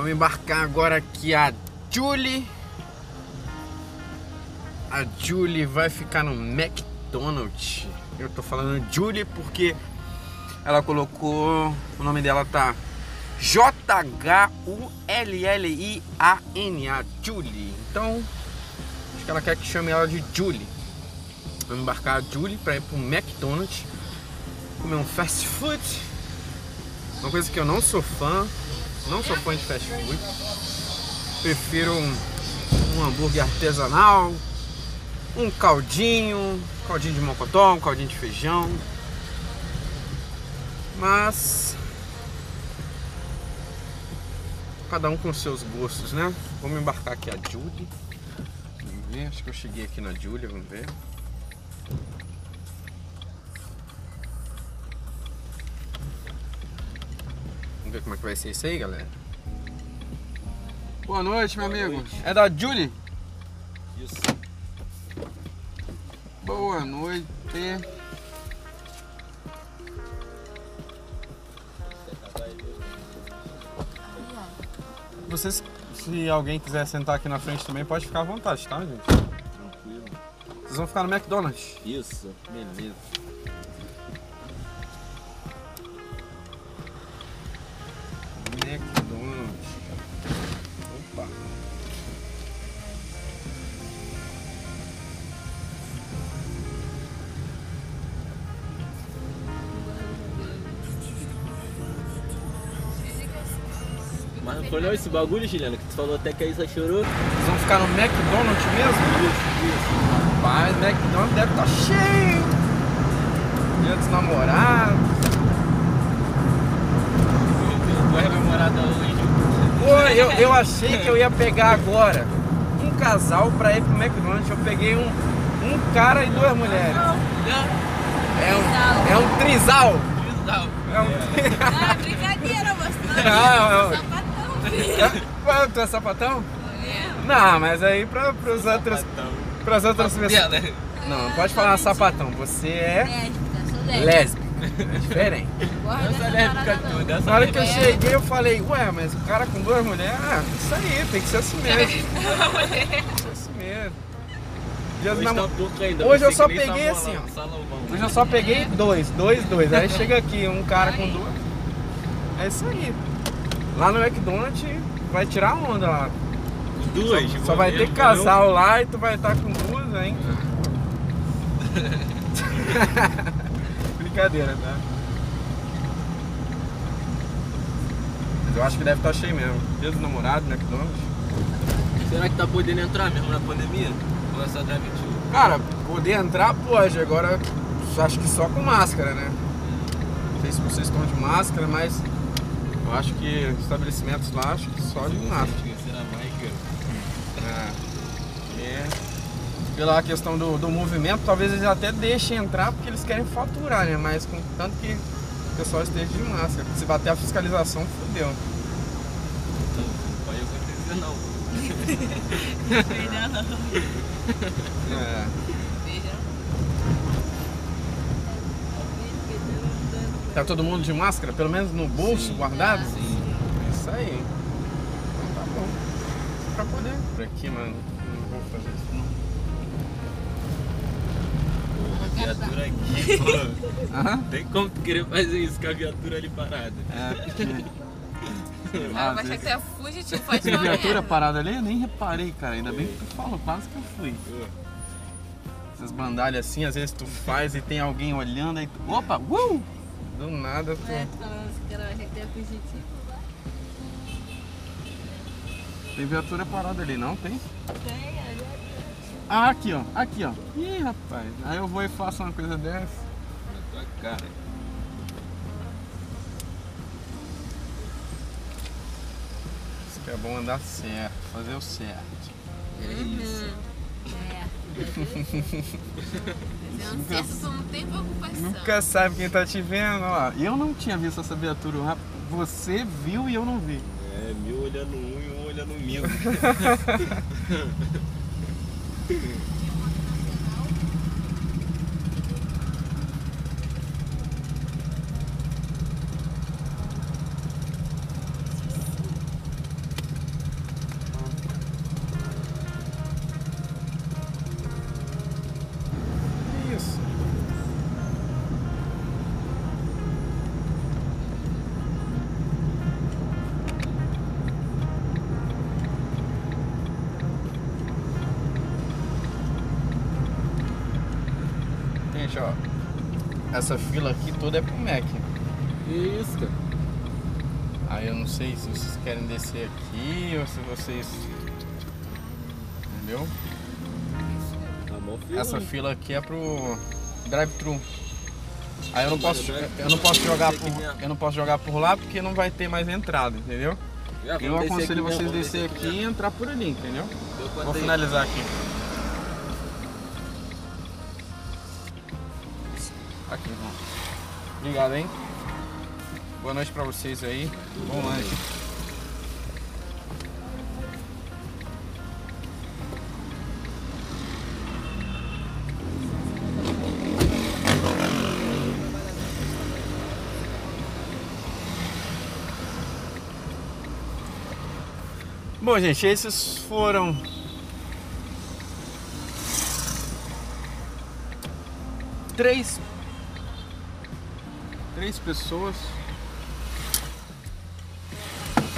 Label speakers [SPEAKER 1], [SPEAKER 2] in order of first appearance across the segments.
[SPEAKER 1] Vamos embarcar agora aqui a Julie. A Julie vai ficar no McDonald's. Eu tô falando Julie porque ela colocou. O nome dela tá J-H-U-L-L-I-A-N-A. Julie. Então, acho que ela quer que chame ela de Julie. Vamos embarcar a Julie para ir pro McDonald's comer um fast food. Uma coisa que eu não sou fã, não sou fã de fast food. Prefiro um, um hambúrguer artesanal, um caldinho, caldinho de mocotó, um caldinho de feijão. Mas cada um com seus gostos, né? Vamos embarcar aqui a Julie. Vamos ver, acho que eu cheguei aqui na Julia, vamos ver. Ver como é que vai ser isso aí, galera. Boa noite, meu
[SPEAKER 2] Boa
[SPEAKER 1] amigo.
[SPEAKER 2] noite.
[SPEAKER 1] É da Julie?
[SPEAKER 2] Isso.
[SPEAKER 1] Boa noite. Vocês, se alguém quiser sentar aqui na frente também, pode ficar à vontade, tá, gente?
[SPEAKER 2] Tranquilo.
[SPEAKER 1] Vocês vão ficar no McDonald's.
[SPEAKER 2] Isso, beleza. Não foi não esse bagulho, Juliana, que tu falou até que aí só chorou?
[SPEAKER 1] Vocês vão ficar no McDonald's mesmo?
[SPEAKER 2] Isso, isso.
[SPEAKER 1] Rapaz, McDonald's deve estar cheio. Dia dos namorados.
[SPEAKER 2] Namorada hoje.
[SPEAKER 1] Pô, eu, eu achei que eu ia pegar agora um casal pra ir pro McDonald's. Eu peguei um, um cara e duas mulheres. É um, é um trisal. É um
[SPEAKER 3] Ah, brincadeira, mostrando.
[SPEAKER 1] Ah,
[SPEAKER 3] Sapatão,
[SPEAKER 1] Pô, tu é sapatão?
[SPEAKER 3] É.
[SPEAKER 1] Não, mas aí pra, pros outros. Pras outras pessoas.
[SPEAKER 2] né?
[SPEAKER 1] Não, não pode falar sapatão. Você é
[SPEAKER 3] Lésbica, sou lésbica.
[SPEAKER 1] lésbica. É diferente.
[SPEAKER 3] Dessa
[SPEAKER 2] lésbica
[SPEAKER 3] não.
[SPEAKER 2] essa
[SPEAKER 1] Na hora que eu
[SPEAKER 3] É.
[SPEAKER 1] cheguei, eu falei, ué, mas o cara com duas mulheres, ah, isso aí, tem que ser assim mesmo. Tem que ser assim mesmo. Dia dos
[SPEAKER 2] Hoje
[SPEAKER 1] namo-
[SPEAKER 2] tá pouco ainda.
[SPEAKER 1] Hoje eu só peguei assim, ó.
[SPEAKER 2] Salomão.
[SPEAKER 1] Hoje eu só peguei dois, dois, dois. Aí chega aqui, um cara com duas. É isso aí. Lá no McDonald's vai tirar onda lá.
[SPEAKER 2] Duas.
[SPEAKER 1] Só vai ter casal lá e tu vai estar com duas, hein? Brincadeira, tá? Mas eu acho que deve estar cheio mesmo. Dia dos namorados, McDonald's.
[SPEAKER 2] Será que tá podendo entrar mesmo na pandemia? Ou é só drive-thru?
[SPEAKER 1] Cara, poder entrar pode, agora acho que só com máscara, né? Não sei se vocês estão de máscara, mas eu acho que estabelecimentos lá, acho que só
[SPEAKER 2] cara?
[SPEAKER 1] É. É. Pela questão do, do movimento, talvez eles até deixem entrar porque eles querem faturar, né? Mas com tanto que o pessoal esteja de máscara. Se bater a fiscalização, fodeu.
[SPEAKER 2] Não, não pode acontecer não.
[SPEAKER 3] Não.
[SPEAKER 1] É. Tá todo mundo de máscara? Pelo menos no bolso,
[SPEAKER 2] Sim.
[SPEAKER 1] guardado?
[SPEAKER 2] Sim.
[SPEAKER 1] Isso aí. Então tá bom. Pra poder. Por aqui, mano. Não vou fazer isso não.
[SPEAKER 2] Pô, a viatura aqui, pô. Tem como tu querer fazer isso com a viatura ali parada?
[SPEAKER 1] É, porque.
[SPEAKER 3] Ah, vai achar que tu é fugitivo,
[SPEAKER 1] Tem
[SPEAKER 3] correr.
[SPEAKER 1] viatura parada ali? Eu nem reparei, cara. Ainda bem que tu falou, quase que eu fui. Essas bandalhas assim, às vezes tu faz e tem alguém olhando aí tu. Opa! Uh! Do nada tu.
[SPEAKER 3] É, assim, é fugitivo.
[SPEAKER 1] Tem viatura parada ali, não? Tem?
[SPEAKER 3] Tem, ali.
[SPEAKER 1] Ah, aqui ó, aqui ó. Ih, rapaz. Aí eu vou e faço uma coisa dessa.
[SPEAKER 2] Na tua cara.
[SPEAKER 1] Isso que é bom andar certo, fazer o certo.
[SPEAKER 2] É isso.
[SPEAKER 3] É. Fazer um certo, tu não tem preocupação.
[SPEAKER 1] Nunca sabe quem tá te vendo, ó. Eu não tinha visto essa viatura, você viu e eu não vi.
[SPEAKER 2] É, mil olhando um e um olhando mil.
[SPEAKER 1] gente, ó. Essa fila aqui toda é pro Mac.
[SPEAKER 2] Isso, cara?
[SPEAKER 1] Aí eu não sei se vocês querem descer aqui ou se vocês. Entendeu?
[SPEAKER 2] Tá.
[SPEAKER 1] Essa fila aqui é pro drive-thru. Aí eu não posso, eu não posso jogar por, eu não posso jogar por lá porque não vai ter mais entrada, entendeu? Eu aconselho vocês descer aqui e entrar por ali, entendeu? Vou finalizar aqui. Aqui, irmão. Obrigado, hein? Boa noite pra vocês aí. Bom lanche. Bom, gente, esses foram três três pessoas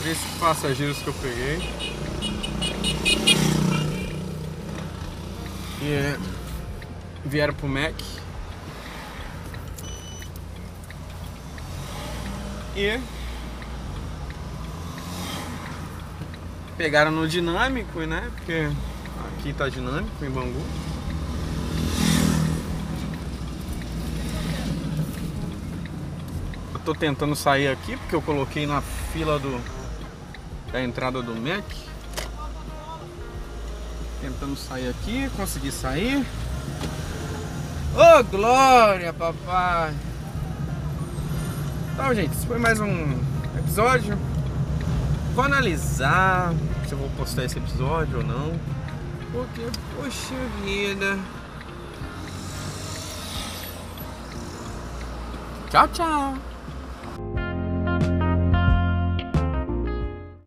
[SPEAKER 1] três passageiros que eu peguei e é, vieram pro Mac e pegaram no dinâmico, né? Porque aqui tá dinâmico em Bangu. Tô tentando sair aqui porque eu coloquei na fila do da entrada do Mac. Tentando sair aqui, consegui sair. Ô glória, papai! Então, gente, esse foi mais um episódio. Vou analisar se eu vou postar esse episódio ou não. Porque, poxa vida. Tchau, tchau.